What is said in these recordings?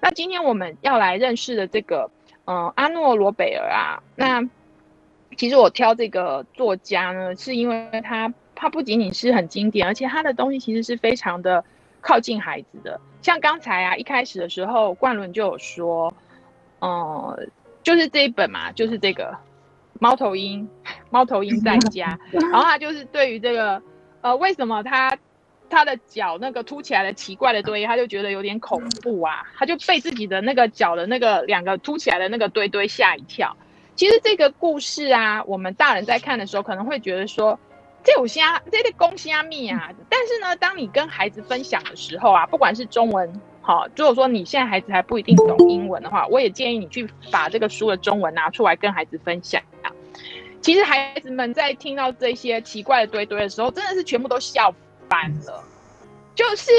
那今天我们要来认识的这个，嗯、呃，阿诺罗贝尔啊，那其实我挑这个作家呢，是因为他他不仅仅是很经典，而且他的东西其实是非常的靠近孩子的。像刚才啊，一开始的时候，冠伦就有说，嗯、呃，就是这一本嘛，就是这个猫头鹰，猫头鹰在家，然后他就是对于这个，呃，为什么他。他的脚那个凸起来的奇怪的堆，他就觉得有点恐怖啊，他就被自己的那个脚的那个两个凸起来的那个堆堆吓一跳。其实这个故事啊，我们大人在看的时候可能会觉得说，这有虾，这是公虾米啊。但是呢，当你跟孩子分享的时候啊，不管是中文，好，如果说你现在孩子还不一定懂英文的话，我也建议你去把这个书的中文拿出来跟孩子分享啊。其实孩子们在听到这些奇怪的堆堆的时候，真的是全部都笑。班了，就是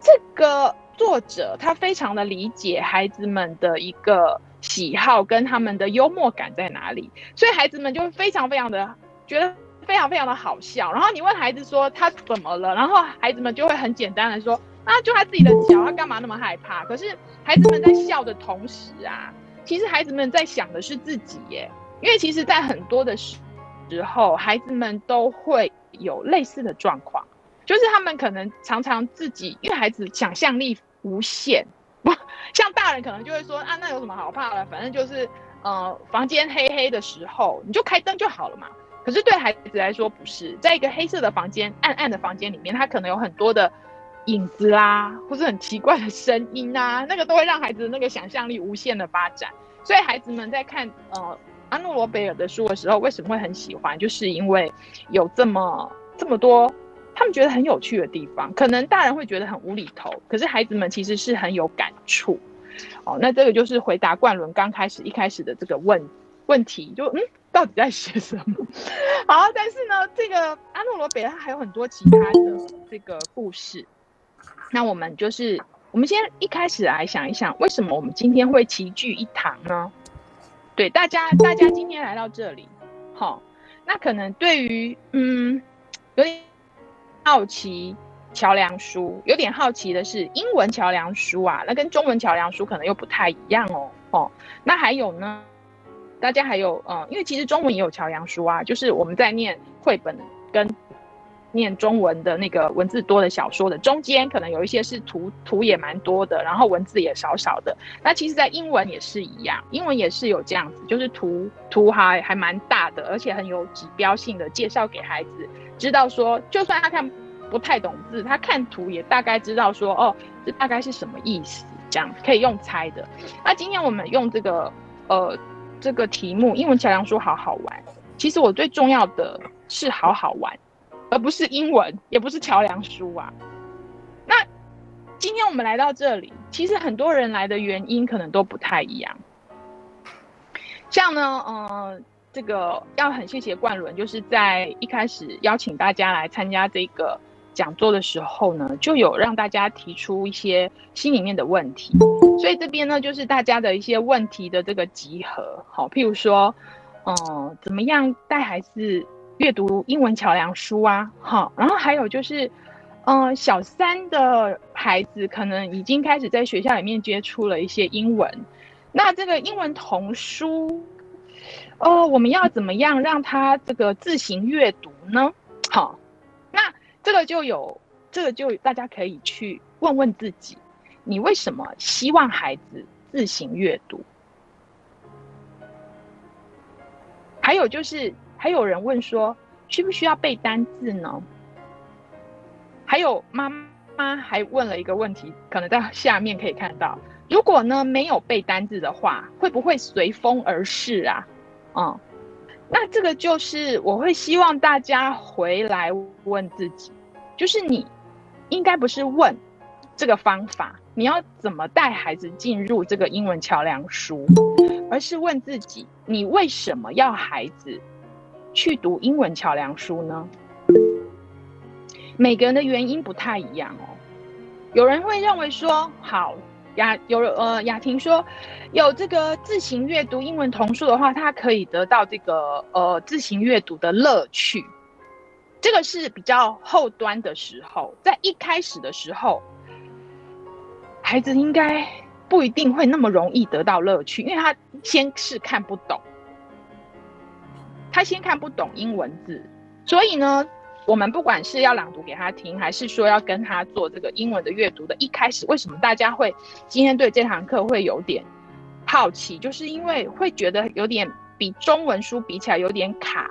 这个作者，他非常的理解孩子们的一个喜好跟他们的幽默感在哪里，所以孩子们就会非常非常的觉得非常非常的好笑。然后你问孩子说他怎么了，然后孩子们就会很简单的说，啊，就他自己的脚，他干嘛那么害怕？可是孩子们在笑的同时啊，其实孩子们在想的是自己耶，因为其实在很多的时时候，孩子们都会有类似的状况。就是他们可能常常自己，因为孩子想象力无限，不像大人可能就会说啊，那有什么好怕的？反正就是，呃，房间黑黑的时候，你就开灯就好了嘛。可是对孩子来说不是，在一个黑色的房间、暗暗的房间里面，他可能有很多的影子啦，或是很奇怪的声音啊，那个都会让孩子那个想象力无限的发展。所以孩子们在看呃阿诺罗贝尔的书的时候，为什么会很喜欢？就是因为有这么这么多。他们觉得很有趣的地方，可能大人会觉得很无厘头，可是孩子们其实是很有感触。哦，那这个就是回答冠伦刚开始一开始的这个问问题，就嗯，到底在写什么？好，但是呢，这个阿诺罗北他还有很多其他的这个故事。那我们就是，我们先一开始来想一想，为什么我们今天会齐聚一堂呢？对，大家，大家今天来到这里，好、那可能对于嗯，有点。好奇桥梁书，有点好奇的是英文桥梁书啊，那跟中文桥梁书可能又不太一样哦。哦，那还有呢？大家还有嗯，因为其实中文也有桥梁书啊，就是我们在念绘本跟念中文的那个文字多的小说的中间，可能有一些是图图也蛮多的，然后文字也少少的。那其实，在英文也是一样，英文也是有这样子，就是图图还还蛮大的，而且很有指标性的介绍给孩子。知道说，就算他看不太懂字，他看图也大概知道说，哦，这大概是什么意思，这样可以用猜的。那今天我们用这个，呃，这个题目，英文桥梁书好好玩。其实我最重要的是好好玩，而不是英文，也不是桥梁书啊。那今天我们来到这里，其实很多人来的原因可能都不太一样。像呢，嗯、呃。这个要很谢谢冠伦，就是在一开始邀请大家来参加这个讲座的时候呢，就有让大家提出一些心里面的问题，所以这边呢就是大家的一些问题的这个集合。好，譬如说，嗯、怎么样带孩子阅读英文桥梁书啊？好，然后还有就是，嗯、小三的孩子可能已经开始在学校里面接触了一些英文，那这个英文童书。哦，我们要怎么样让他这个自行阅读呢？好，那这个就有，这个就大家可以去问问自己，你为什么希望孩子自行阅读？还有就是，还有人问说，需不需要背单字呢？还有妈妈还问了一个问题，可能在下面可以看到，如果呢没有背单字的话，会不会随风而逝啊？嗯，那这个就是我会希望大家回来问自己，就是你应该不是问这个方法，你要怎么带孩子进入这个英文桥梁书，而是问自己，你为什么要孩子去读英文桥梁书呢？每个人的原因不太一样哦，有人会认为说，好。雅有呃，雅婷说，有这个自行阅读英文童书的话，他可以得到这个呃自行阅读的乐趣。这个是比较后端的时候，在一开始的时候，孩子应该不一定会那么容易得到乐趣，因为他先是看不懂，他先看不懂英文字，所以呢，我们不管是要朗读给他听，还是说要跟他做这个英文的阅读的，一开始为什么大家会今天对这堂课会有点好奇，就是因为会觉得有点比中文书比起来有点卡，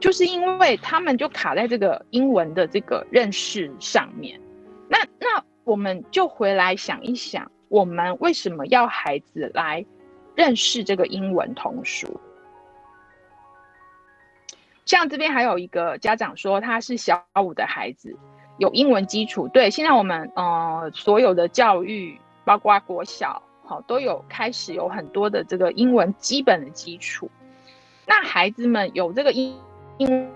就是因为他们就卡在这个英文的这个认识上面，那那我们就回来想一想。我们为什么要孩子来认识这个英文童书？像这边还有一个家长说他是小五的孩子，有英文基础。对，现在我们呃所有的教育，包括国小，好都有开始有很多的这个英文基本的基础。那孩子们有这个英英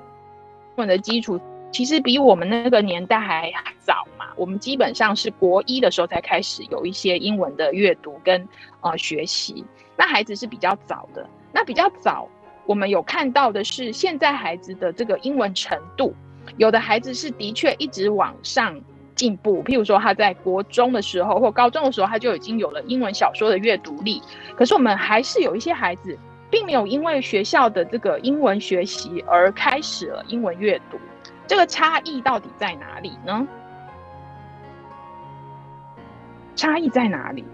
文的基础。其实比我们那个年代还早嘛，我们基本上是国一的时候才开始有一些英文的阅读跟呃学习。那孩子是比较早的，那比较早，我们有看到的是现在孩子的这个英文程度，有的孩子是的确一直往上进步，譬如说他在国中的时候或高中的时候，他就已经有了英文小说的阅读力。可是我们还是有一些孩子，并没有因为学校的这个英文学习而开始了英文阅读。这个差异到底在哪里呢？差异在哪里？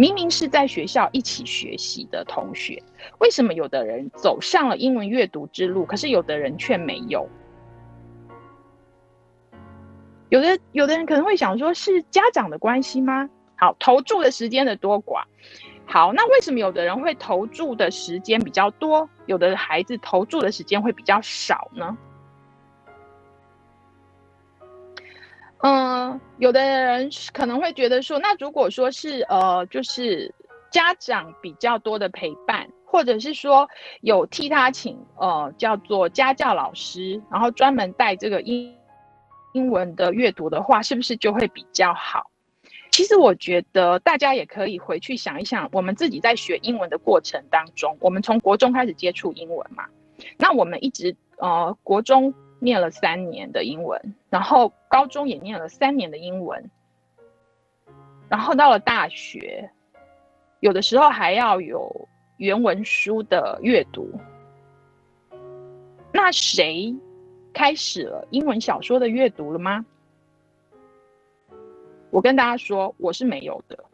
明明是在学校一起学习的同学，为什么有的人走上了英文阅读之路，可是有的人却没有？有的有的人可能会想说，是家长的关系吗？好，投注的时间的多寡。好，那为什么有的人会投注的时间比较多，有的孩子投注的时间会比较少呢？嗯，有的人可能会觉得说，那如果说是呃，就是家长比较多的陪伴，或者是说有替他请呃叫做家教老师，然后专门带这个英英文的阅读的话，是不是就会比较好？其实我觉得大家也可以回去想一想，我们自己在学英文的过程当中，我们从国中开始接触英文嘛，那我们一直呃国中。念了三年的英文，然后高中也念了三年的英文，然后到了大学，有的时候还要有原文书的阅读。那谁开始了英文小说的阅读了吗？我跟大家说，我是没有的。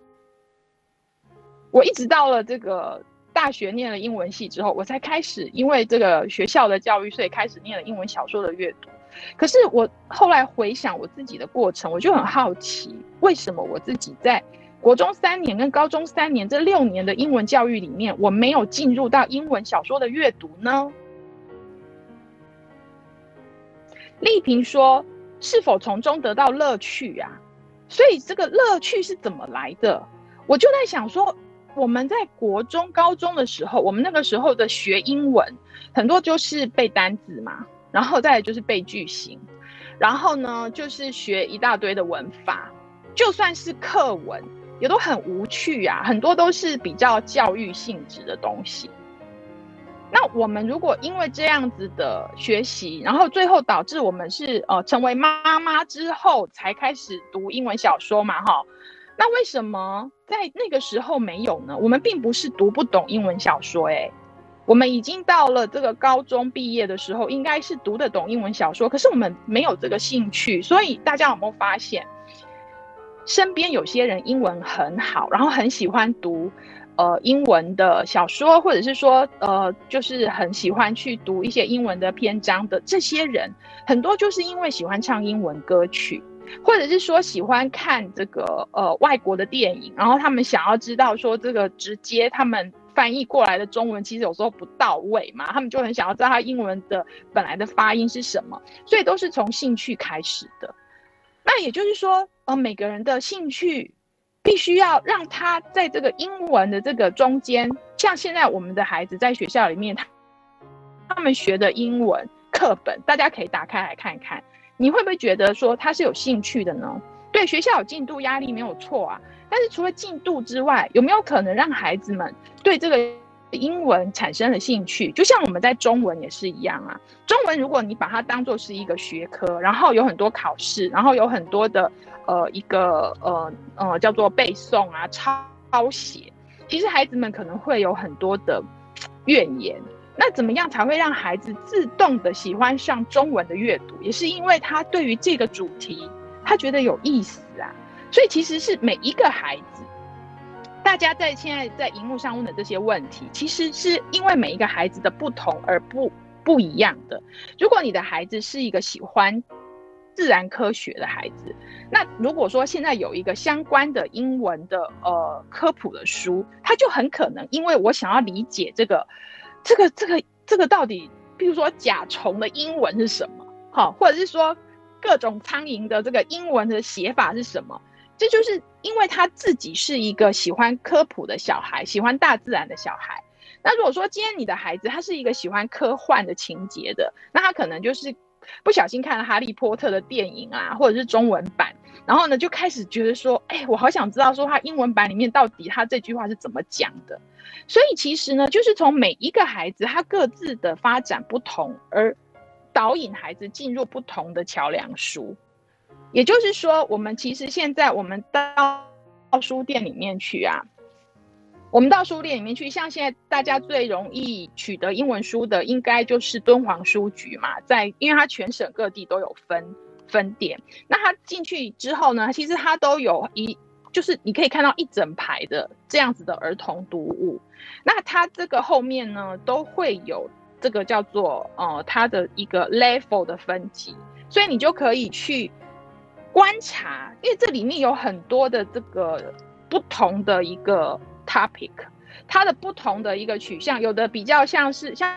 我一直到了这个。大学念了英文系之后，我才开始因为这个学校的教育，所以开始念了英文小说的阅读。可是我后来回想我自己的过程，我就很好奇，为什么我自己在国中三年跟高中三年这六年的英文教育里面，我没有进入到英文小说的阅读呢？丽萍说：“是否从中得到乐趣啊？”所以这个乐趣是怎么来的？我就在想说。我们在国中、高中的时候，我们那个时候的学英文，很多就是背单词嘛，然后再来就是背句型，然后呢就是学一大堆的文法，就算是课文也都很无趣啊，很多都是比较教育性质的东西。那我们如果因为这样子的学习，然后最后导致我们是呃成为妈妈之后才开始读英文小说嘛，哈。那为什么在那个时候没有呢？我们并不是读不懂英文小说，诶，我们已经到了这个高中毕业的时候，应该是读得懂英文小说，可是我们没有这个兴趣。所以大家有没有发现，身边有些人英文很好，然后很喜欢读呃英文的小说，或者是说呃就是很喜欢去读一些英文的篇章的这些人，很多就是因为喜欢唱英文歌曲。或者是说喜欢看这个呃外国的电影，然后他们想要知道说这个直接他们翻译过来的中文其实有时候不到位嘛，他们就很想要知道他英文的本来的发音是什么，所以都是从兴趣开始的。那也就是说，呃，每个人的兴趣必须要让他在这个英文的这个中间，像现在我们的孩子在学校里面，他他们学的英文课本，大家可以打开来看一看。你会不会觉得说他是有兴趣的呢？对，学校有进度压力没有错啊，但是除了进度之外，有没有可能让孩子们对这个英文产生了兴趣，就像我们在中文也是一样啊。中文如果你把它当做是一个学科，然后有很多考试，然后有很多的呃一个呃呃叫做背诵啊、抄抄写，其实孩子们可能会有很多的怨言。那怎么样才会让孩子自动的喜欢上中文的阅读？也是因为他对于这个主题他觉得有意思啊。所以其实是每一个孩子。大家在现在在荧幕上问的这些问题，其实是因为每一个孩子的不同而不不一样的。如果你的孩子是一个喜欢自然科学的孩子，那如果说现在有一个相关的英文的呃科普的书，他就很可能因为我想要理解这个这个这个这个到底，比如说甲虫的英文是什么，好，或者是说各种苍蝇的这个英文的写法是什么。这就是因为他自己是一个喜欢科普的小孩，喜欢大自然的小孩。那如果说今天你的孩子他是一个喜欢科幻的情节的，那他可能就是不小心看了《哈利波特》的电影啊，或者是中文版，然后呢就开始觉得说，哎，我好想知道说他英文版里面到底他这句话是怎么讲的。所以其实呢，就是从每一个孩子他各自的发展不同，而导引孩子进入不同的桥梁书。也就是说，我们其实现在我们到书店里面去啊，我们到书店里面去，像现在大家最容易取得英文书的，应该就是敦煌书局嘛，在因为它全省各地都有分分店。那它进去之后呢，其实它都有一，就是你可以看到一整排的这样子的儿童读物。那它这个后面呢，都会有这个叫做呃它的一个 level 的分级，所以你就可以去。观察，因为这里面有很多的这个不同的一个 topic，它的不同的一个取向，有的比较像是像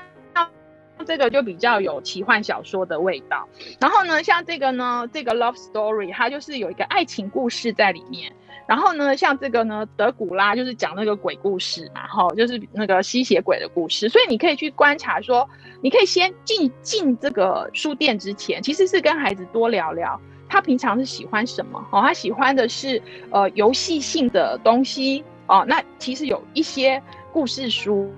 这个就比较有奇幻小说的味道，然后呢，像这个呢，这个 love story 它就是有一个爱情故事在里面，然后呢，像这个呢，德古拉就是讲那个鬼故事嘛，哈，就是那个吸血鬼的故事，所以你可以去观察说，你可以先进进这个书店之前，其实是跟孩子多聊聊。他平常是喜欢什么？哦，他喜欢的是呃游戏性的东西哦。那其实有一些故事书，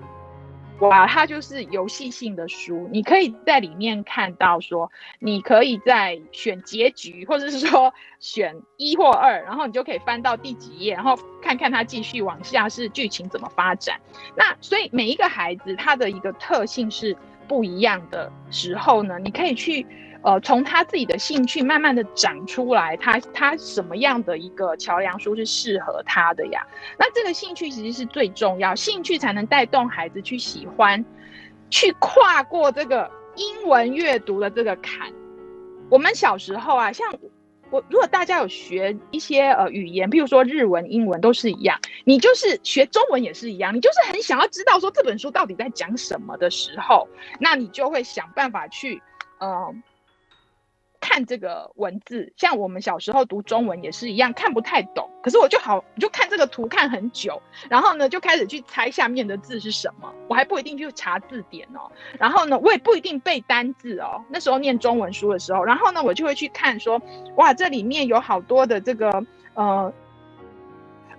哇，它就是游戏性的书。你可以在里面看到说，你可以在选结局，或者是说选一或二，然后你就可以翻到第几页，然后看看它继续往下是剧情怎么发展。那所以每一个孩子他的一个特性是不一样的时候呢，你可以去。呃，从他自己的兴趣慢慢的长出来，他他什么样的一个桥梁书是适合他的呀？那这个兴趣其实是最重要，兴趣才能带动孩子去喜欢，去跨过这个英文阅读的这个坎。我们小时候啊，像我，如果大家有学一些呃语言，譬如说日文、英文都是一样，你就是学中文也是一样，你就是很想要知道说这本书到底在讲什么的时候，那你就会想办法去，呃。看这个文字，像我们小时候读中文也是一样，看不太懂。可是我就好，就看这个图看很久，然后呢，就开始去猜下面的字是什么。我还不一定去查字典哦，然后呢，我也不一定背单字哦。那时候念中文书的时候，然后呢，我就会去看说，哇，这里面有好多的这个呃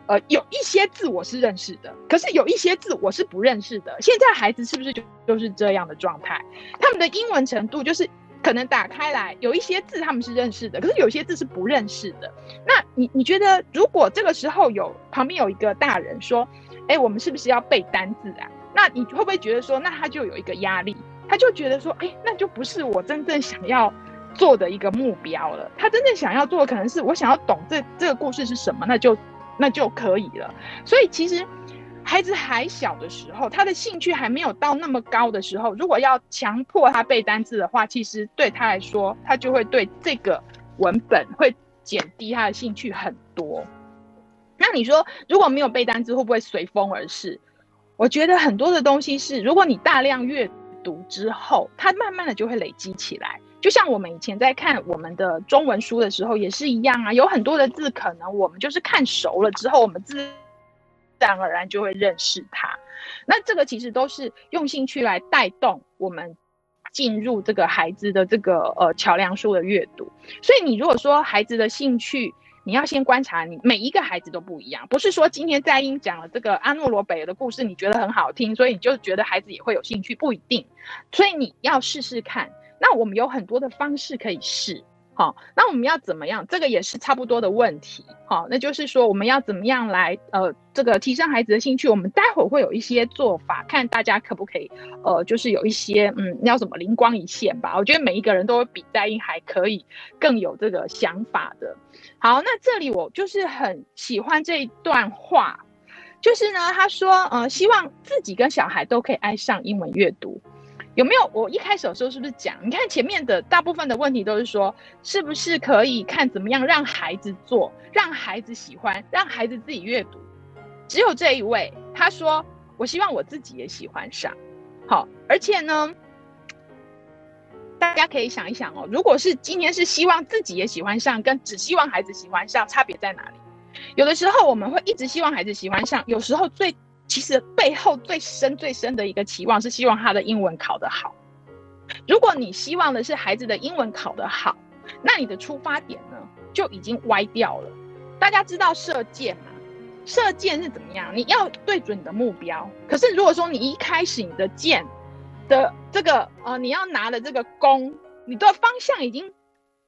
呃，有一些字我是认识的，可是有一些字我是不认识的。现在孩子是不是就就是这样的状态？他们的英文程度就是。可能打开来有一些字他们是认识的，可是有些字是不认识的。那你你觉得，如果这个时候有旁边有一个大人说：“哎，我们是不是要背单字啊？”那你会不会觉得说，那他就有一个压力，他就觉得说：“哎，那就不是我真正想要做的一个目标了。他真正想要做的可能是我想要懂这这个故事是什么，那就那就可以了。”所以其实。孩子还小的时候，他的兴趣还没有到那么高的时候，如果要强迫他背单字的话，其实对他来说，他就会对这个文本会减低他的兴趣很多。那你说，如果没有背单字，会不会随风而逝？我觉得很多的东西是，如果你大量阅读之后，它慢慢的就会累积起来。就像我们以前在看我们的中文书的时候，也是一样啊，有很多的字，可能我们就是看熟了之后，我们自自然而然就会认识他，那这个其实都是用兴趣来带动我们进入这个孩子的这个呃桥梁书的阅读。所以你如果说孩子的兴趣你要先观察你每一个孩子都不一样，不是说今天在英讲了这个阿诺罗北尔的故事，你觉得很好听，所以你就觉得孩子也会有兴趣，不一定。所以你要试试看。那我们有很多的方式可以试。好，那我们要怎么样？这个也是差不多的问题。好，那就是说我们要怎么样来呃，这个提升孩子的兴趣？我们待会儿会有一些做法，看大家可不可以呃，就是有一些嗯，要什么灵光一现吧。我觉得每一个人都会比在英还可以更有这个想法的。好，那这里我就是很喜欢这一段话，就是呢，他说呃，希望自己跟小孩都可以爱上英文阅读。有没有？我一开始的时候是不是讲？你看前面的大部分的问题都是说，是不是可以看怎么样让孩子做，让孩子喜欢，让孩子自己阅读。只有这一位，他说：“我希望我自己也喜欢上。”好，而且呢，大家可以想一想哦，如果是今天是希望自己也喜欢上，跟只希望孩子喜欢上，差别在哪里？有的时候我们会一直希望孩子喜欢上，有时候最。其实背后最深最深的一个期望是希望他的英文考得好。如果你希望的是孩子的英文考得好，那你的出发点呢就已经歪掉了。大家知道射箭吗？射箭是怎么样？你要对准你的目标。可是如果说你一开始你的箭的这个呃，你要拿的这个弓，你的方向已经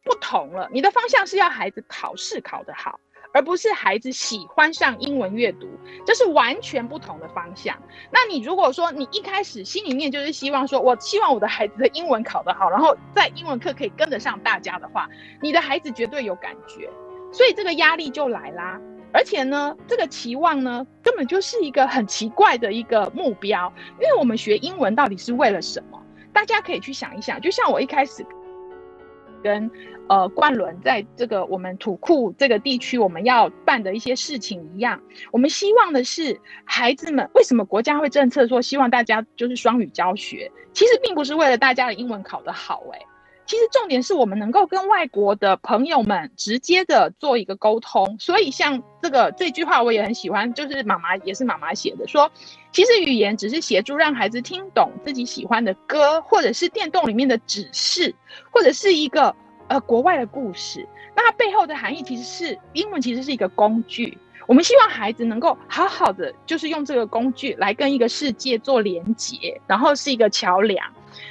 不同了。你的方向是要孩子考试考得好。而不是孩子喜欢上英文阅读，这是完全不同的方向。那你如果说你一开始心里面就是希望说，我希望我的孩子的英文考得好，然后在英文课可以跟得上大家的话，你的孩子绝对有感觉，所以这个压力就来啦。而且呢，这个期望呢，根本就是一个很奇怪的一个目标，因为我们学英文到底是为了什么？大家可以去想一想，就像我一开始。跟呃冠伦在这个我们土库这个地区，我们要办的一些事情一样，我们希望的是孩子们，为什么国家会政策说希望大家就是双语教学？其实并不是为了大家的英文考得好，欸，诶。其实重点是我们能够跟外国的朋友们直接的做一个沟通，所以像这个这句话我也很喜欢，就是妈妈也是妈妈写的，说其实语言只是协助让孩子听懂自己喜欢的歌，或者是电动里面的指示，或者是一个呃国外的故事，那它背后的含义其实是英文其实是一个工具，我们希望孩子能够好好的就是用这个工具来跟一个世界做连接，然后是一个桥梁。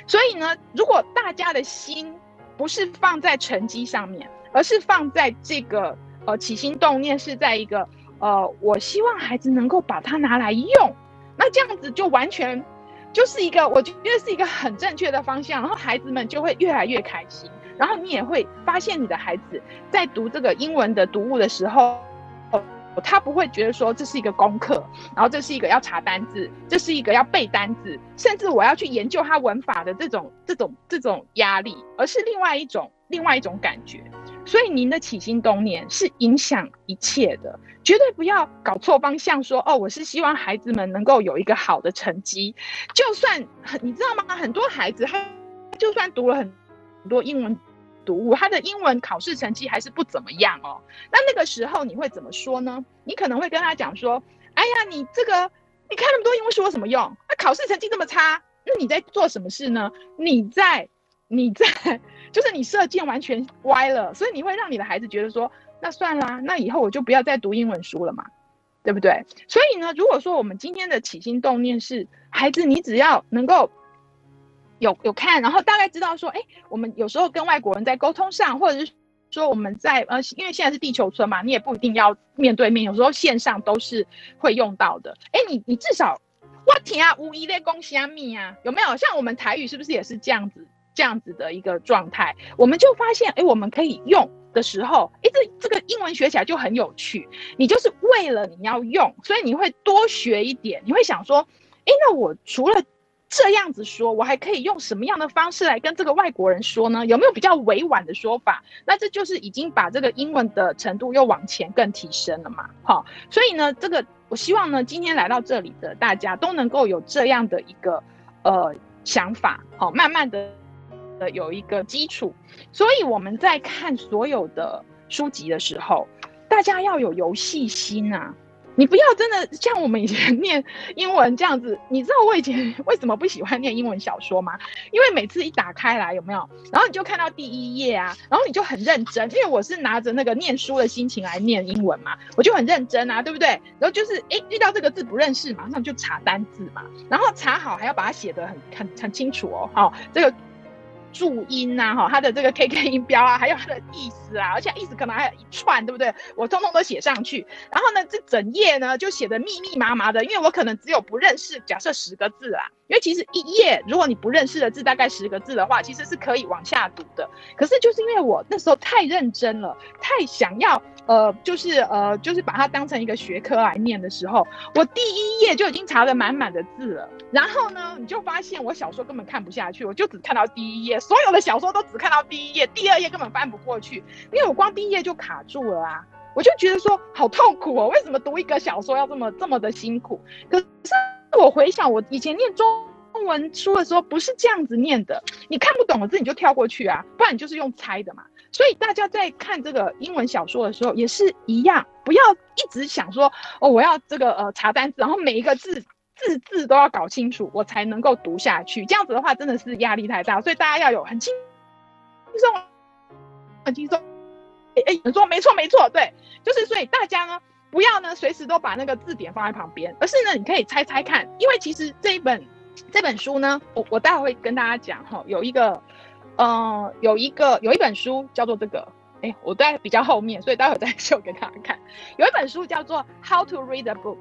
所以呢，如果大家的心不是放在成绩上面，而是放在这个呃起心动念是在一个呃，我希望孩子能够把它拿来用，那这样子就完全就是一个我觉得是一个很正确的方向，然后孩子们就会越来越开心，然后你也会发现你的孩子在读这个英文的读物的时候。他不会觉得说这是一个功课，然后这是一个要查单字，这是一个要背单字，甚至我要去研究他文法的这种这种这种压力，而是另外一种另外一种感觉。所以您的起心动念是影响一切的，绝对不要搞错方向说。哦，我是希望孩子们能够有一个好的成绩，就算很你知道吗？很多孩子他就算读了很多英文。读物，他的英文考试成绩还是不怎么样哦。那那个时候你会怎么说呢？你可能会跟他讲说：“哎呀，你这个你看那么多英文书有什么用？那考试成绩这么差，那你在做什么事呢？你在你在就是你射箭完全歪了，所以你会让你的孩子觉得说：那算啦，那以后我就不要再读英文书了嘛，对不对？所以呢，如果说我们今天的起心动念是孩子，你只要能够。有有看，然后大概知道说，哎，我们有时候跟外国人在沟通上，或者是说我们在呃，因为现在是地球村嘛，你也不一定要面对面，有时候线上都是会用到的。哎，你你至少我天啊，无一类公虾米啊，有没有？像我们台语是不是也是这样子这样子的一个状态？我们就发现，哎，我们可以用的时候，哎，这这个英文学起来就很有趣。你就是为了你要用，所以你会多学一点，你会想说，哎，那我除了这样子说，我还可以用什么样的方式来跟这个外国人说呢？有没有比较委婉的说法？那这就是已经把这个英文的程度又往前更提升了嘛？好，所以呢，这个我希望呢，今天来到这里的大家都能够有这样的一个呃想法，好，慢慢的有一个基础。所以我们在看所有的书籍的时候，大家要有游戏心啊。你不要真的像我们以前念英文这样子。你知道我以前为什么不喜欢念英文小说吗？因为每次一打开来，有没有？然后你就看到第一页啊，然后你就很认真，因为我是拿着那个念书的心情来念英文嘛，我就很认真啊，对不对？然后就是诶，遇到这个字不认识，马上就查单字嘛，然后查好还要把它写得很很很清楚哦。好，这个。注音、啊，哈，它的这个 K K 音标啊，还有它的意思啊，而且意思可能还有一串，对不对？我通通都写上去。然后呢，这整页呢就写得密密麻麻的，因为我可能只有不认识，假设十个字啊。因为其实一页，如果你不认识的字大概十个字的话，其实是可以往下读的。可是就是因为我那时候太认真了，太想要。呃，就是呃，就是把它当成一个学科来念的时候，我第一页就已经查了满满的字了。然后呢，你就发现我小说根本看不下去，我就只看到第一页，所有的小说都只看到第一页，第二页根本翻不过去，因为我光第一页就卡住了啊！我就觉得说好痛苦哦，为什么读一个小说要这么这么的辛苦？可是我回想我以前念中文书的时候，不是这样子念的，你看不懂的字你就跳过去啊，不然你就是用猜的嘛。所以大家在看这个英文小说的时候也是一样，不要一直想说哦，我要这个呃查单词，然后每一个字字字都要搞清楚，我才能够读下去。这样子的话真的是压力太大，所以大家要有很轻松、很轻松。哎哎，你说没错没错，对，就是所以大家呢不要呢随时都把那个字典放在旁边，而是呢你可以猜猜看，因为其实这一本这本书呢，我我待会会跟大家讲哈，有一个。嗯，有一个有一本书叫做这个，哎、我在比较后面，所以待会再 秀给大家看。有一本书叫做《How to Read a Book》，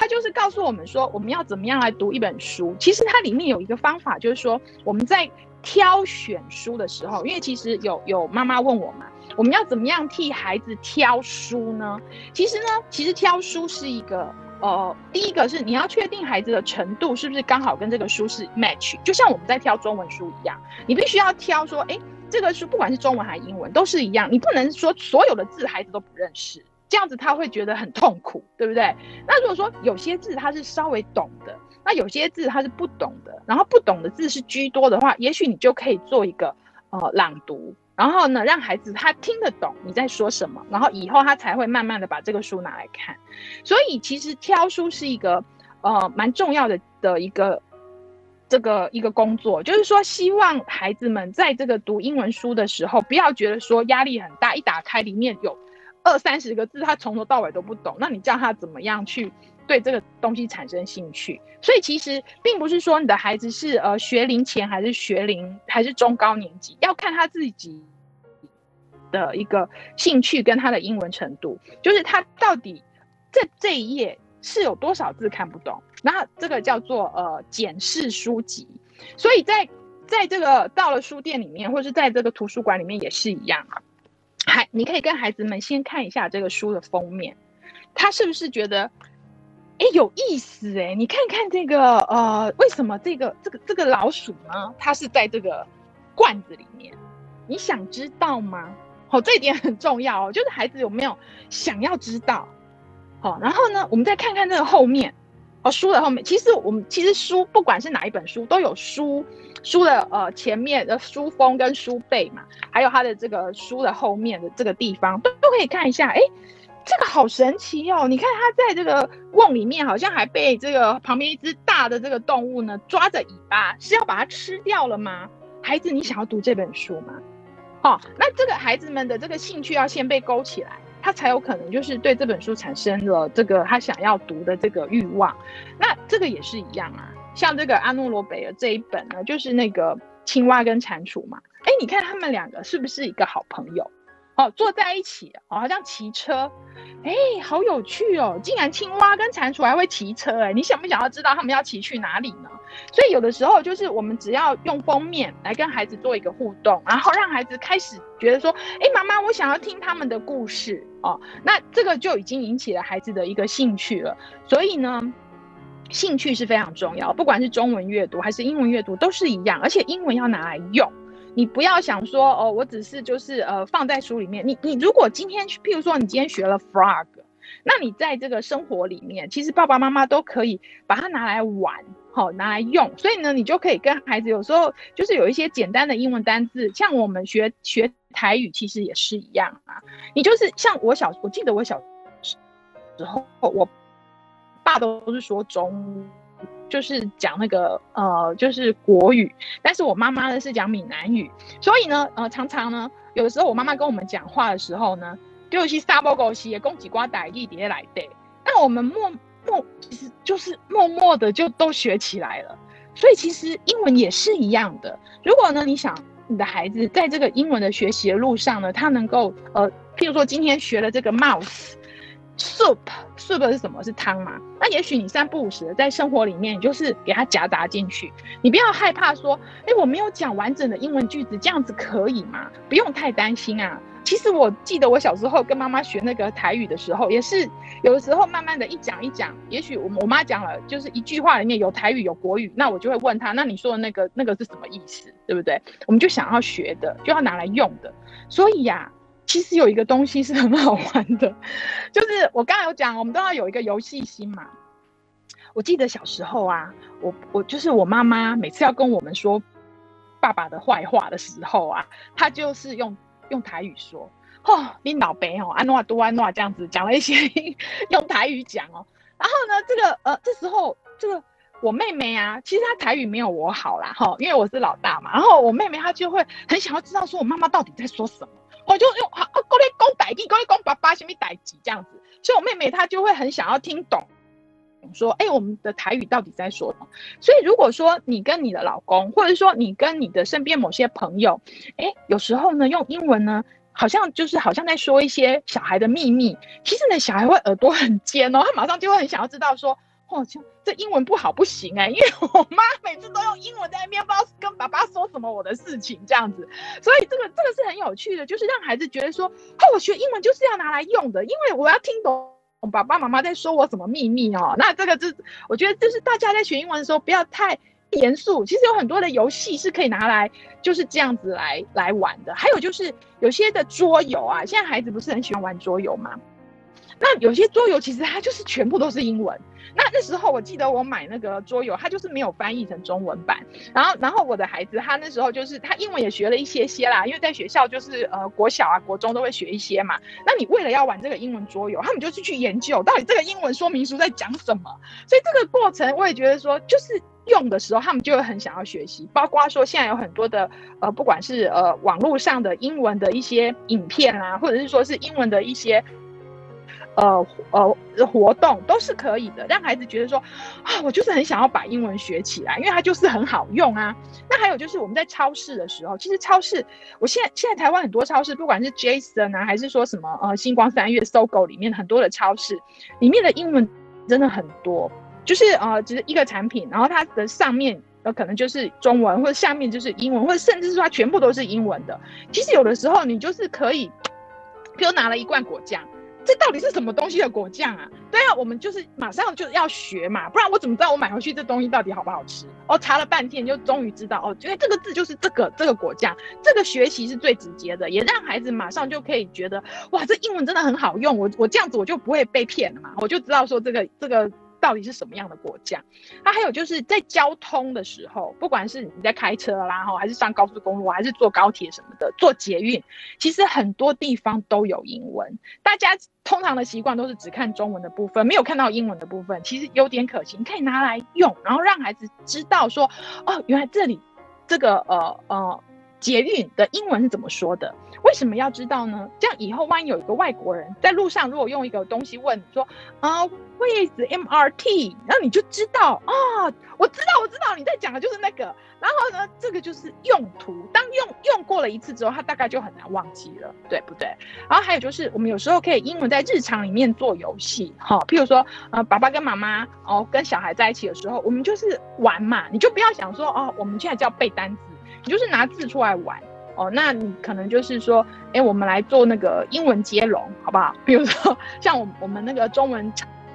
它就是告诉我们说，我们要怎么样来读一本书。其实它里面有一个方法，就是说我们在挑选书的时候，因为其实有有妈妈问我嘛，我们要怎么样替孩子挑书呢？其实呢，其实挑书是一个。呃，第一个是你要确定孩子的程度是不是刚好跟这个书是 match，就像我们在挑中文书一样，你必须要挑说，哎，这个书不管是中文还是英文都是一样，你不能说所有的字孩子都不认识，这样子他会觉得很痛苦，对不对？那如果说有些字他是稍微懂的，那有些字他是不懂的，然后不懂的字是居多的话，也许你就可以做一个呃朗读。然后呢，让孩子他听得懂你在说什么，然后以后他才会慢慢的把这个书拿来看。所以其实挑书是一个呃蛮重要的的一个这个一个工作，就是说希望孩子们在这个读英文书的时候，不要觉得说压力很大，一打开里面有二三十个字，他从头到尾都不懂，那你叫他怎么样去？对这个东西产生兴趣，所以其实并不是说你的孩子是呃学龄前还是学龄还是中高年级，要看他自己的一个兴趣跟他的英文程度，就是他到底这这一页是有多少字看不懂，那这个叫做呃检视书籍。所以在在这个到了书店里面，或者是在这个图书馆里面也是一样，还你可以跟孩子们先看一下这个书的封面，他是不是觉得？哎，有意思哎！你看看这个，呃，为什么这个这个这个老鼠呢？它是在这个罐子里面，你想知道吗？好、哦，这一点很重要哦，就是孩子有没有想要知道？好、然后呢，我们再看看这个后面，哦，书的后面，其实我们其实书不管是哪一本书，都有书书的呃前面的书封跟书背嘛，还有它的这个书的后面的这个地方都都可以看一下，哎。这个好神奇哦！你看它在这个瓮里面，好像还被这个旁边一只大的这个动物呢抓着尾巴，是要把它吃掉了吗？孩子，你想要读这本书吗？哦，那这个孩子们的这个兴趣要先被勾起来，他才有可能就是对这本书产生了这个他想要读的这个欲望。那这个也是一样啊，像这个阿诺罗贝尔这一本呢，就是那个青蛙跟蟾蜍嘛。哎，你看他们两个是不是一个好朋友？哦，坐在一起哦，好像骑车，哎，好有趣哦！竟然青蛙跟蟾蜍还会骑车，哎，你想不想要知道他们要骑去哪里呢？所以有的时候就是我们只要用封面来跟孩子做一个互动，然后让孩子开始觉得说，哎，妈妈，我想要听他们的故事哦，那这个就已经引起了孩子的一个兴趣了。所以呢，兴趣是非常重要，不管是中文阅读还是英文阅读都是一样，而且英文要拿来用。你不要想说哦，我只是就是呃放在书里面。你你如果今天譬如说你今天学了 frog，那你在这个生活里面，其实爸爸妈妈都可以把它拿来玩，好、拿来用。所以呢，你就可以跟孩子有时候就是有一些简单的英文单字，像我们学学台语其实也是一样啊。你就是像我小，我记得我小时候我爸都是说中，就是讲那个呃，就是国语，但是我妈妈呢是讲闽南语，所以呢，呃，常常呢，有的时候我妈妈跟我们讲话的时候呢，就有些沙包狗西也公鸡瓜带一碟来的，那我们默默其实就是默默的就都学起来了。所以其实英文也是一样的。如果呢，你想你的孩子在这个英文的学习的路上呢，他能够呃，譬如说今天学了这个 mouse soup soup 是什么？是汤嘛？那也许你三不五时在生活里面，你就是给它夹杂进去。你不要害怕说，哎，我没有讲完整的英文句子，这样子可以吗？不用太担心啊。其实我记得我小时候跟妈妈学那个台语的时候，也是有的时候慢慢的一讲一讲，也许我我妈讲了，就是一句话里面有台语有国语，那我就会问她，那你说的那个那个是什么意思，对不对？我们就想要学的，就要拿来用的。所以呀，其实有一个东西是很好玩的，就是我刚才有讲，我们都要有一个游戏心嘛。我记得小时候啊，我我就是我妈妈每次要跟我们说爸爸的坏话的时候啊，她就是用。用台语说，哦，你老白哦，安诺多安诺这样子讲了一些用台语讲哦，然后呢，这个呃，这时候这个我妹妹啊，其实她台语没有我好啦，哈，因为我是老大嘛，然后我妹妹她就会很想要知道说我妈妈到底在说什么，我就用啊，过来讲台语，过来讲爸爸什么代志这样子，所以我妹妹她就会很想要听懂。说，哎，我们的台语到底在说什么？所以，如果说你跟你的老公，或者说你跟你的身边某些朋友，哎，有时候呢，用英文呢，好像就是好像在说一些小孩的秘密。其实呢，小孩会耳朵很尖哦，他马上就会很想要知道说，哦，这英文不好不行哎，因为我妈每次都用英文在那边不知道跟爸爸说什么我的事情这样子。所以，这个这个是很有趣的，就是让孩子觉得说，哦，我学英文就是要拿来用的，因为我要听懂。爸爸妈妈在说我什么秘密哦？那这个是我觉得就是大家在学英文的时候不要太严肃。其实有很多的游戏是可以拿来就是这样子来来玩的。还有就是有些的桌游啊，现在孩子不是很喜欢玩桌游吗？那有些桌游其实它就是全部都是英文。那那时候我记得我买那个桌游，它就是没有翻译成中文版。然后，然后我的孩子他那时候就是他英文也学了一些些啦，因为在学校就是呃国小啊国中都会学一些嘛。那你为了要玩这个英文桌游，他们就是去研究到底这个英文说明书在讲什么。所以这个过程我也觉得说，就是用的时候他们就会很想要学习。包括说现在有很多的呃不管是呃网络上的英文的一些影片啊，或者是说是英文的一些。呃呃，活动都是可以的，让孩子觉得说啊，我就是很想要把英文学起来，因为它就是很好用啊。那还有就是我们在超市的时候，其实超市，我现在现在台湾很多超市，不管是 Jason 啊，还是说什么呃星光三月、SOGO 里面很多的超市，里面的英文真的很多，就是呃只是一个产品，然后它的上面呃可能就是中文，或者下面就是英文，或者甚至是说它全部都是英文的。其实有的时候你就是可以，比如拿了一罐果酱。这到底是什么东西的果酱啊？对啊，我们就是马上就要学嘛，不然我怎么知道我买回去这东西到底好不好吃？哦，查了半天就终于知道哦，因为这个字就是这个这个果酱，这个学习是最直接的，也让孩子马上就可以觉得哇，这英文真的很好用，我我这样子我就不会被骗了嘛，我就知道说这个这个。到底是什么样的国家？它还有就是在交通的时候，不管是你在开车啦，哈，还是上高速公路，还是坐高铁什么的，坐捷运，其实很多地方都有英文。大家通常的习惯都是只看中文的部分，没有看到英文的部分，其实有点可行，可以拿来用，然后让孩子知道说，哦，原来这里这个呃呃。捷运的英文是怎么说的？为什么要知道呢？这样以后万一有一个外国人在路上，如果用一个东西问说啊，Where is MRT？然后你就知道啊，我知道，我知道你在讲的就是那个。然后呢，这个就是用途。当用用过了一次之后，他大概就很难忘记了，对不对？然后还有就是，我们有时候可以英文在日常里面做游戏，哈，譬如说，呃，爸爸跟妈妈哦跟小孩在一起的时候，我们就是玩嘛，你就不要想说哦，我们现在就要背单词。你就是拿字出来玩哦，那你可能就是说，哎、我们来做那个英文接龙，好不好？比如说像我我们那个中文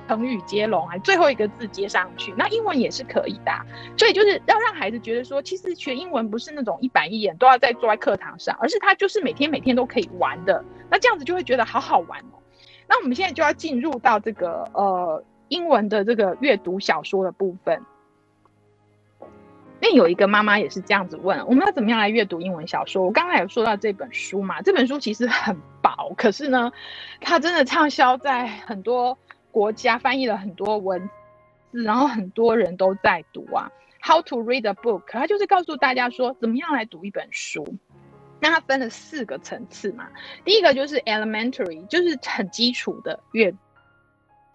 成语接龙，还最后一个字接上去，那英文也是可以的。所以就是要让孩子觉得说，其实学英文不是那种一板一眼都要在坐在课堂上，而是他就是每天每天都可以玩的。那这样子就会觉得好好玩哦。那我们现在就要进入到这个呃英文的这个阅读小说的部分。为有一个妈妈也是这样子问，我们要怎么样来阅读英文小说？我刚才有说到这本书嘛，这本书其实很薄，可是呢，它真的畅销在很多国家，翻译了很多文字，然后很多人都在读啊。How to read a book，它就是告诉大家说怎么样来读一本书。那它分了四个层次嘛，第一个就是 elementary，就是很基础的阅读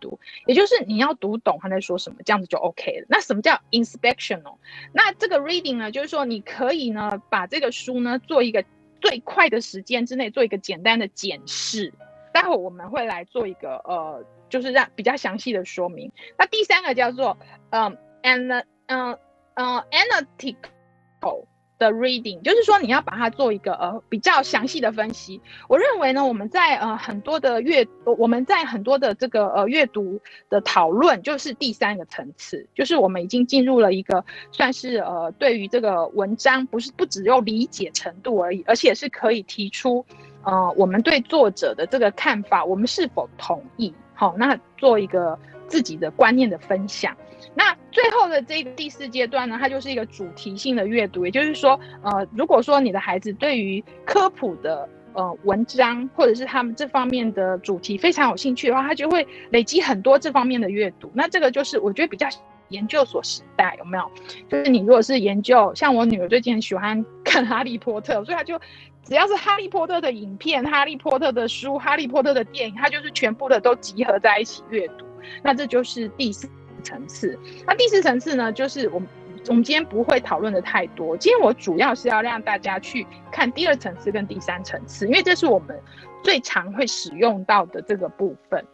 读，也就是你要读懂他在说什么，这样子就 OK 了。那什么叫 inspectional？那这个 reading 呢，就是说你可以呢把这个书呢做一个最快的时间之内做一个简单的检视。待会我们会来做一个呃，就是让比较详细的说明。那第三个叫做嗯 an 嗯嗯 analytical 的 reading，就是说你要把它做一个呃比较详细的分析。我认为呢，我们在呃很多的阅，我们在很多的这个呃阅读的讨论，就是第三个层次，就是我们已经进入了一个算是呃对于这个文章不是不只有理解程度而已，而且是可以提出。呃，我们对作者的这个看法，我们是否同意？好，那做一个自己的观念的分享。那最后的这第四阶段呢，它就是一个主题性的阅读，也就是说，呃，如果说你的孩子对于科普的呃文章，或者是他们这方面的主题非常有兴趣的话，他就会累积很多这方面的阅读。那这个就是我觉得比较研究所时代有没有？就是你如果是研究，像我女儿最近很喜欢看《哈利波特》，所以她就。只要是哈利波特的影片、哈利波特的书、哈利波特的电影，它就是全部的都集合在一起阅读。那这就是第四层次。那第四层次呢，就是我们我们今天不会讨论的太多。今天我主要是要让大家去看第二层次跟第三层次，因为这是我们最常会使用到的这个部分。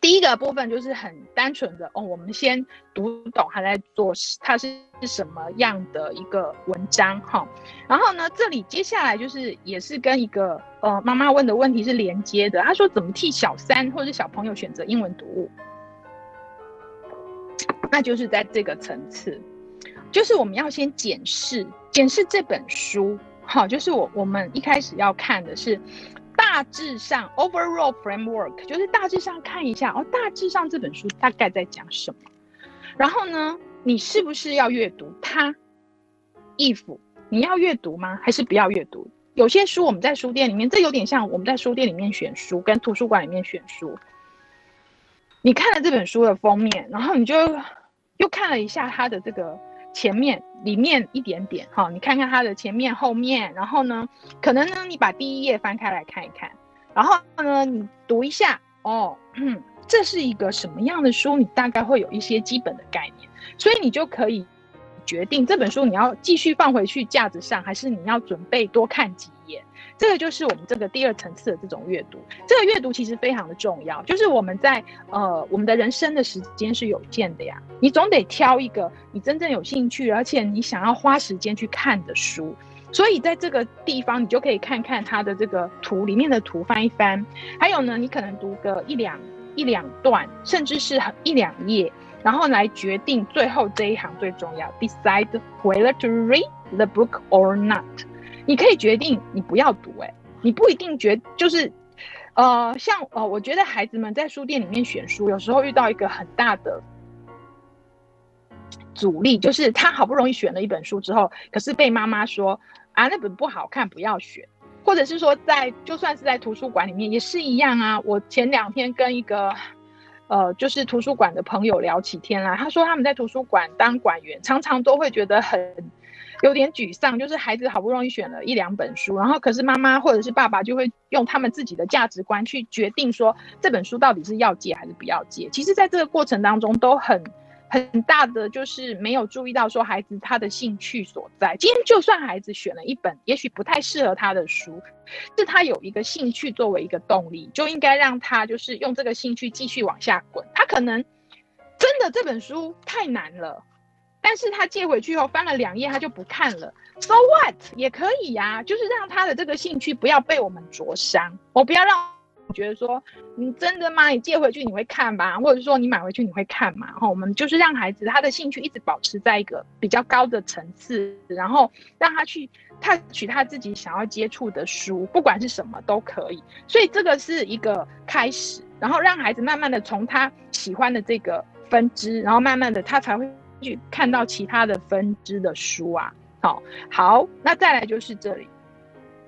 第一个部分就是很单纯的哦，我们先读懂他在做，他是什么样的一个文章哈。然后呢，这里接下来就是也是跟一个呃妈妈问的问题是连接的。他说怎么替小三或者是小朋友选择英文读物？那就是在这个层次，就是我们要先检视检视这本书，好，就是我我们一开始要看的是。大致上，overall framework 就是大致上看一下哦，大致上这本书大概在讲什么。然后呢，你是不是要阅读它？if 你要阅读吗？还是不要阅读？有些书我们在书店里面，这有点像我们在书店里面选书，跟图书馆里面选书。你看了这本书的封面，然后你就又看了一下它的这个。前面、里面一点点，哈，你看看它的前面、后面，然后呢，可能呢，你把第一页翻开来看一看，然后呢，你读一下，哦，嗯，这是一个什么样的书？你大概会有一些基本的概念，所以你就可以决定这本书你要继续放回去架子上，还是你要准备多看几。这个就是我们这个第二层次的这种阅读，这个阅读其实非常的重要。就是我们在呃我们的人生的时间是有限的呀，你总得挑一个你真正有兴趣，而且你想要花时间去看的书。所以在这个地方，你就可以看看它的这个图里面的图翻一翻，还有呢，你可能读个一两一两段，甚至是一两页，然后来决定最后这一行最重要，decide whether to read the book or not。你可以决定你不要读，欸，哎，你不一定决就是，呃，像呃，我觉得孩子们在书店里面选书，有时候遇到一个很大的阻力，就是他好不容易选了一本书之后，可是被妈妈说啊，那本不好看，不要选，或者是说在就算是在图书馆里面也是一样啊。我前两天跟一个呃，就是图书馆的朋友聊起天来，他说他们在图书馆当馆员，常常都会觉得很。有点沮丧，就是孩子好不容易选了一两本书，然后可是妈妈或者是爸爸就会用他们自己的价值观去决定说这本书到底是要借还是不要借。其实，在这个过程当中，都很很大的就是没有注意到说孩子他的兴趣所在。今天就算孩子选了一本也许不太适合他的书，是他有一个兴趣作为一个动力，就应该让他就是用这个兴趣继续往下滚。他可能真的这本书太难了。但是他借回去后翻了两页，他就不看了。So what 也可以呀、就是让他的这个兴趣不要被我们灼伤。我不要让我觉得说，你真的吗？你借回去你会看吧？或者是说你买回去你会看吗？哈，我们就是让孩子他的兴趣一直保持在一个比较高的层次，然后让他去探取他自己想要接触的书，不管是什么都可以。所以这个是一个开始，然后让孩子慢慢的从他喜欢的这个分支，然后慢慢的他才会。去看到其他的分支的书啊，好，好，那再来就是这里，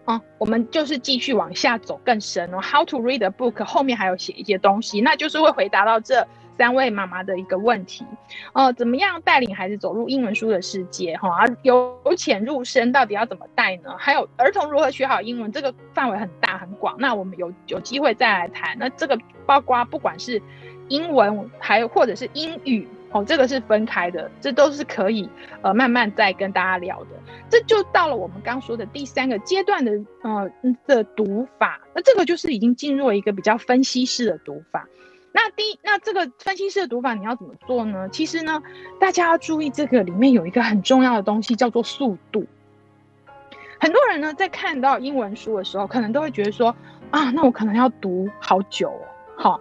啊，我们就是继续往下走更深哦。How to read a book 后面还有写一些东西，那就是会回答到这三位妈妈的一个问题，呃，怎么样带领孩子走入英文书的世界？哈，而由浅入深，到底要怎么带呢？还有儿童如何学好英文，这个范围很大很广。那我们有有机会再来谈。那这个包括不管是英文，还有或者是英语，哦，这个是分开的，这都是可以呃慢慢再跟大家聊的。这就到了我们刚说的第三个阶段的呃的读法，那这个就是已经进入了一个比较分析式的读法。那第，那这个分析式的读法你要怎么做呢？其实呢，大家要注意这个里面有一个很重要的东西，叫做速度。很多人呢在看到英文书的时候，可能都会觉得说啊，那我可能要读好久哦，好。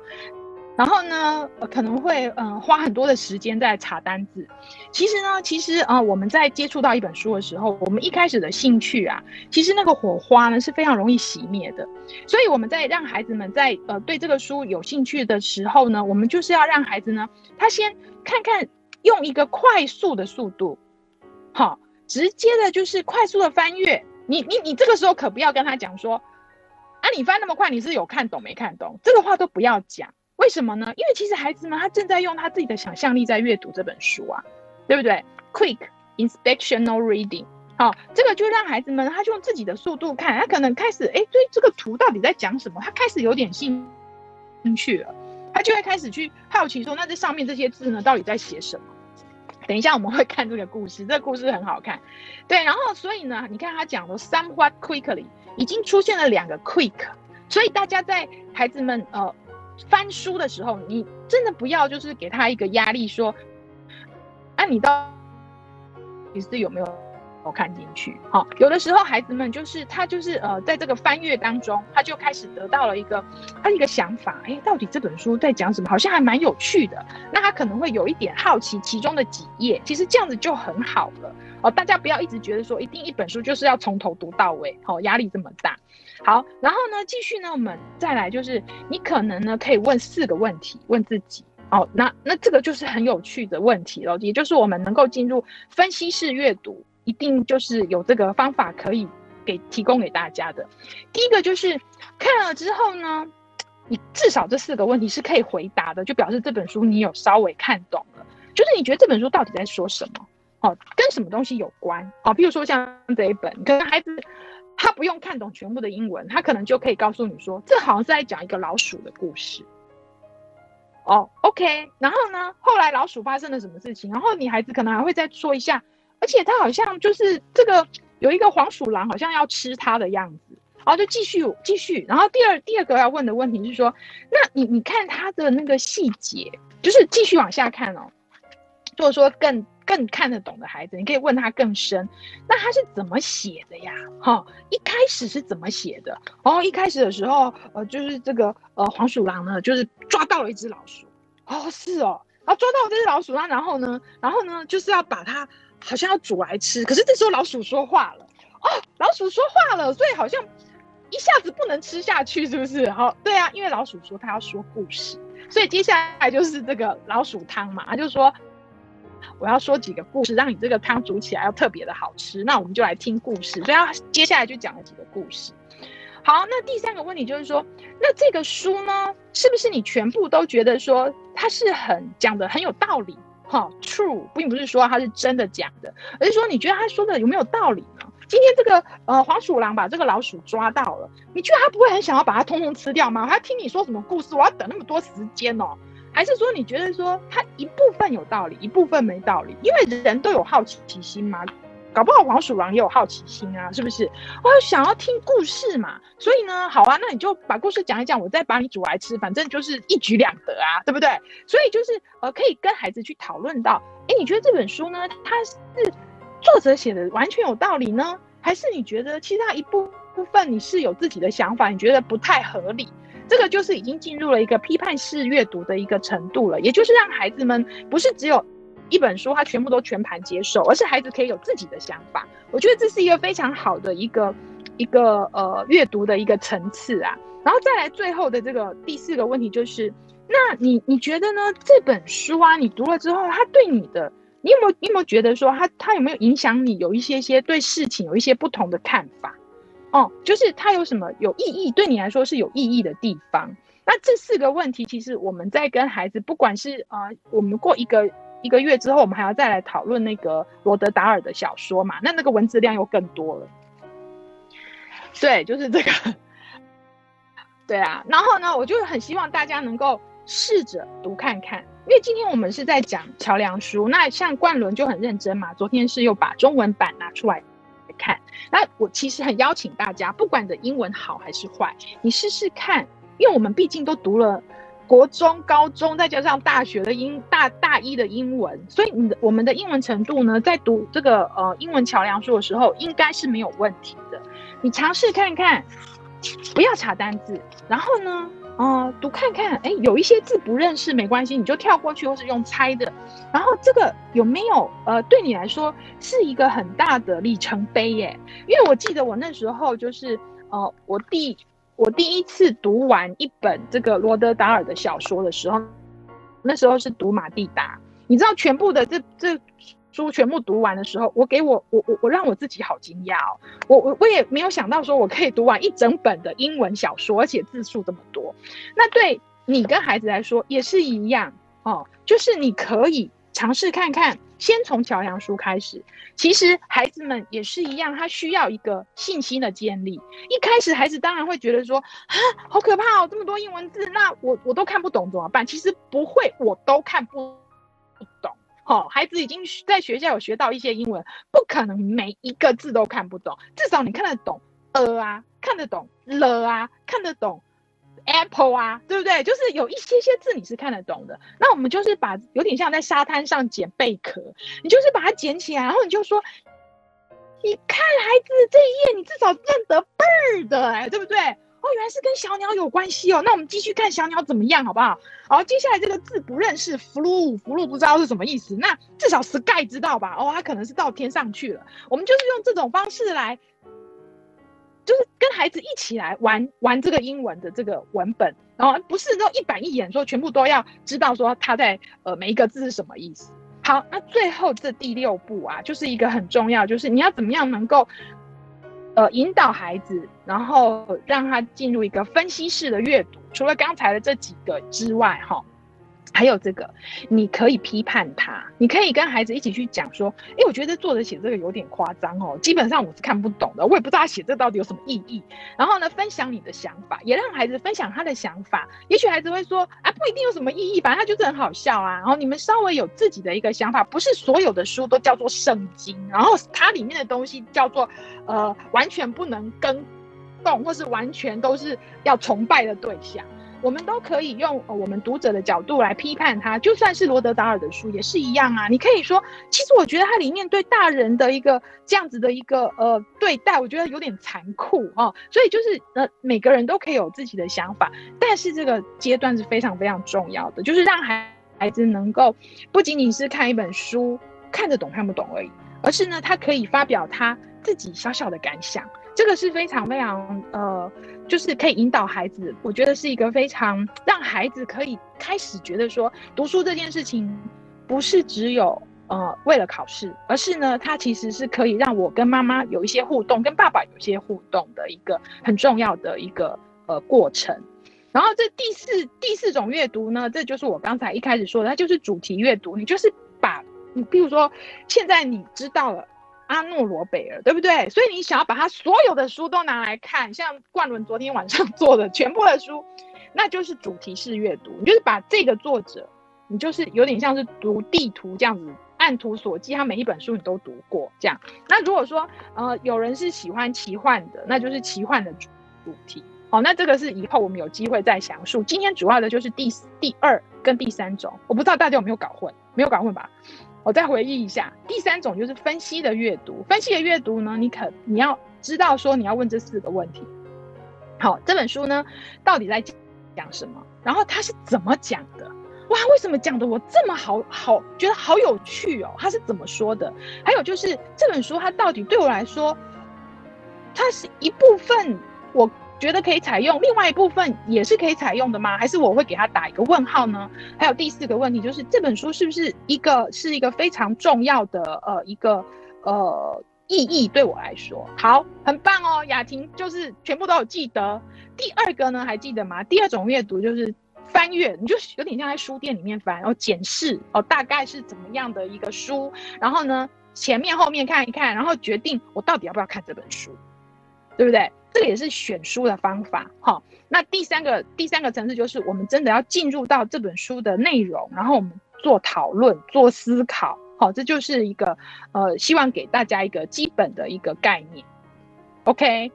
然后呢，可能会嗯、呃、花很多的时间在查单字。其实呢，其实啊、呃，我们在接触到一本书的时候，我们一开始的兴趣啊，其实那个火花呢是非常容易熄灭的。所以我们在让孩子们在呃对这个书有兴趣的时候呢，我们就是要让孩子呢，他先看看用一个快速的速度，好，直接的就是快速的翻阅。你你你这个时候可不要跟他讲说，啊，你翻那么快，你是有看懂没看懂？这个话都不要讲。为什么呢？因为其实孩子们他正在用他自己的想象力在阅读这本书啊，对不对？Quick inspectional reading，好，这个就让孩子们他就用自己的速度看，他可能开始哎，对这个图到底在讲什么？他开始有点兴趣了，他就会开始去好奇说，那这上面这些字呢，到底在写什么？等一下我们会看这个故事，这个故事很好看，对，然后所以呢，你看他讲的 somewhat quickly 已经出现了两个 quick，所以大家在孩子们呃。翻书的时候，你真的不要就是给他一个压力，说，啊，你到底是有没有看进去？好，有的时候孩子们就是他就是呃，在这个翻阅当中，他就开始得到了一个他一个想法，哎，到底这本书在讲什么？好像还蛮有趣的。那他可能会有一点好奇其中的几页，其实这样子就很好了。哦，大家不要一直觉得说一定一本书就是要从头读到尾，好，压力这么大。好，然后呢，继续呢，我们再来，就是你可能呢可以问四个问题，问自己哦。那那这个就是很有趣的问题了，也就是我们能够进入分析式阅读，一定就是有这个方法可以给提供给大家的。第一个就是看了之后呢，你至少这四个问题是可以回答的，就表示这本书你有稍微看懂了，就是你觉得这本书到底在说什么？哦，跟什么东西有关？哦，比如说像这一本，可能孩子。他不用看懂全部的英文，他可能就可以告诉你说，这好像是在讲一个老鼠的故事。哦，OK，然后呢，后来老鼠发生了什么事情？然后你孩子可能还会再说一下，而且他好像就是这个有一个黄鼠狼，好像要吃它的样子。然后就继续继续，然后第二第二个要问的问题是说，那你你看他的那个细节，就是继续往下看哦，就是说更。更看得懂的孩子，你可以问他更深。那他是怎么写的呀？哈、哦，一开始是怎么写的？哦，一开始的时候，呃，就是这个呃黄鼠狼呢，就是抓到了一只老鼠。哦，是哦，然后抓到这只老鼠，那然后呢，然后呢，就是要把它好像要煮来吃。可是这时候老鼠说话了。哦，老鼠说话了，所以好像一下子不能吃下去，是不是？好、哦，对啊，因为老鼠说他要说故事，所以接下来就是这个老鼠汤嘛，他就说。我要说几个故事，让你这个汤煮起来要特别的好吃。那我们就来听故事，所以要接下来就讲了几个故事。好，那第三个问题就是说，那这个书呢，是不是你全部都觉得说它是很讲的很有道理？哈，true，并不是说它是真的讲的，而是说你觉得他说的有没有道理呢？今天这个呃黄鼠狼把这个老鼠抓到了，你觉得他不会很想要把它通通吃掉吗？我要听你说什么故事？我要等那么多时间哦。还是说你觉得说他一部分有道理，一部分没道理？因为人都有好奇心嘛，搞不好黄鼠狼也有好奇心啊，是不是？我想要听故事嘛，所以呢，好啊，那你就把故事讲一讲，我再把你煮来吃，反正就是一举两得啊，对不对？所以就是呃，可以跟孩子去讨论到，哎，你觉得这本书呢，它是作者写的完全有道理呢，还是你觉得其他一部部分你是有自己的想法，你觉得不太合理？这个就是已经进入了一个批判式阅读的一个程度了，也就是让孩子们不是只有一本书，他全部都全盘接受，而是孩子可以有自己的想法。我觉得这是一个非常好的一个一个呃阅读的一个层次啊。然后再来最后的这个第四个问题就是，那你你觉得呢？这本书啊，你读了之后，它对你的，你有没有你有没有觉得说它它有没有影响你有一些些对事情有一些不同的看法？哦，就是它有什么有意义，对你来说是有意义的地方。那这四个问题，其实我们在跟孩子，不管是呃，我们过一个一个月之后，我们还要再来讨论那个罗德达尔的小说嘛，那那个文字量又更多了。对，就是这个。对啊，然后呢，我就很希望大家能够试着读看看，因为今天我们是在讲桥梁书，那像冠伦就很认真嘛，昨天是又把中文版拿出来看。那我其实很邀请大家，不管你的英文好还是坏，你试试看，因为我们毕竟都读了国中、高中，再加上大学的英大大一的英文，所以你的我们的英文程度呢，在读这个呃英文桥梁书的时候，应该是没有问题的。你尝试看看。不要查单字，然后呢，呃，读看看，哎，有一些字不认识没关系，你就跳过去，或是用猜的。然后这个有没有呃，对你来说是一个很大的里程碑耶？因为我记得我那时候就是呃，我第我第一次读完一本这个罗德达尔的小说的时候，那时候是读马蒂达，你知道全部的这这。书全部读完的时候，我给我我我我让我自己好惊讶哦！我我我也没有想到说我可以读完一整本的英文小说，而且字数这么多。那对你跟孩子来说也是一样哦，就是你可以尝试看看，先从桥梁书开始。其实孩子们也是一样，他需要一个信心的建立。一开始孩子当然会觉得说啊，好可怕哦，这么多英文字，那我我都看不懂怎么办？其实不会，我都看不懂。好，孩子已经在学校有学到一些英文，不可能每一个字都看不懂，至少你看得懂呃啊，看得懂了啊，看得懂 apple 啊，对不对？就是有一些些字你是看得懂的。那我们就是把有点像在沙滩上捡贝壳，你就是把它捡起来，然后你就说，你看孩子这一页，你至少认得 bird 哎，对不对？哦，原来是跟小鸟有关系哦。那我们继续看小鸟怎么样，好不好？好，接下来这个字不认识，flew，flew 不知道是什么意思。那至少 sky 知道吧？哦，它可能是到天上去了。我们就是用这种方式来，就是跟孩子一起来玩玩这个英文的这个文本，然后不是说一板一眼说全部都要知道说它在呃每一个字是什么意思。好，那最后这第六步啊，就是一个很重要，就是你要怎么样能够。呃，引导孩子，然后让他进入一个分析式的阅读。除了刚才的这几个之外，哈。还有这个，你可以批判他，你可以跟孩子一起去讲说，哎，我觉得作者写这个有点夸张哦，基本上我是看不懂的，我也不知道他写这到底有什么意义。然后呢，分享你的想法，也让孩子分享他的想法。也许孩子会说，啊，不一定有什么意义，反正他就是很好笑啊。然后你们稍微有自己的一个想法，不是所有的书都叫做圣经，然后它里面的东西叫做，呃，完全不能跟动，或是完全都是要崇拜的对象。我们都可以用我们读者的角度来批判他，就算是罗德达尔的书也是一样啊。你可以说，其实我觉得它里面对大人的一个这样子的一个呃对待，我觉得有点残酷哦。所以就是呃每个人都可以有自己的想法，但是这个阶段是非常非常重要的，就是让孩孩子能够不仅仅是看一本书看得懂看不懂而已，而是呢他可以发表他自己小小的感想。这个是非常非常呃，就是可以引导孩子，我觉得是一个非常让孩子可以开始觉得说，读书这件事情不是只有呃为了考试，而是呢，它其实是可以让我跟妈妈有一些互动，跟爸爸有一些互动的一个很重要的一个呃过程。然后这第四第四种阅读呢，这就是我刚才一开始说的，它就是主题阅读，你就是把你比如说现在你知道了。阿诺罗贝尔，对不对？所以你想要把他所有的书都拿来看，像冠伦昨天晚上 做的全部的书，那就是主题式阅读。你就是把这个作者，你就是有点像是读地图这样子，按图索骥，他每一本书你都读过这样。那如果说呃有人是喜欢奇幻的，那就是奇幻的主主题。好，那这个是以后我们有机会再详述。今天主要的就是第第二跟第三种，我不知道大家有没有搞混，没有搞混吧？我再回忆一下，第三种就是分析的阅读。分析的阅读呢，你可你要知道说你要问这四个问题。好，这本书呢到底在讲什么？然后它是怎么讲的？哇，为什么讲的我这么好好觉得好有趣哦？它是怎么说的？还有就是这本书它到底对我来说，它是一部分我。觉得可以采用，另外一部分也是可以采用的吗？还是我会给他打一个问号呢？还有第四个问题就是这本书是不是一个是一个非常重要的呃一个呃意义对我来说，好，很棒哦。雅婷就是全部都有记得。第二个呢，还记得吗？第二种阅读就是翻阅，你就有点像在书店里面翻，然后检视哦，大概是怎么样的一个书，然后呢，前面后面看一看，然后决定我到底要不要看这本书，对不对？这个也是选书的方法。哈，那第三个第三个层次就是我们真的要进入到这本书的内容，然后我们做讨论、做思考。好，这就是一个呃，希望给大家一个基本的一个概念。OK，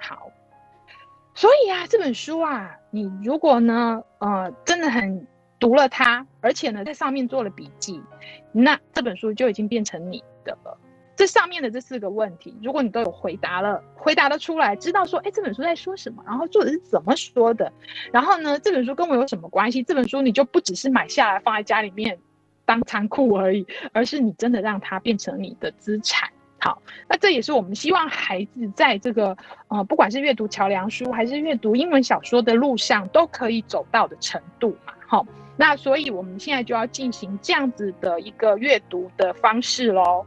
好。所以啊，这本书啊，你如果呢，呃，真的很读了它，而且呢，在上面做了笔记，那这本书就已经变成你的了。这上面的这四个问题，如果你都有回答了，回答得出来，知道说，哎，这本书在说什么，然后作者是怎么说的，然后呢，这本书跟我有什么关系？这本书你就不只是买下来放在家里面当仓库而已，而是你真的让它变成你的资产。好，那这也是我们希望孩子在这个呃，不管是阅读桥梁书还是阅读英文小说的路上，都可以走到的程度嘛。好，那所以我们现在就要进行这样子的一个阅读的方式喽。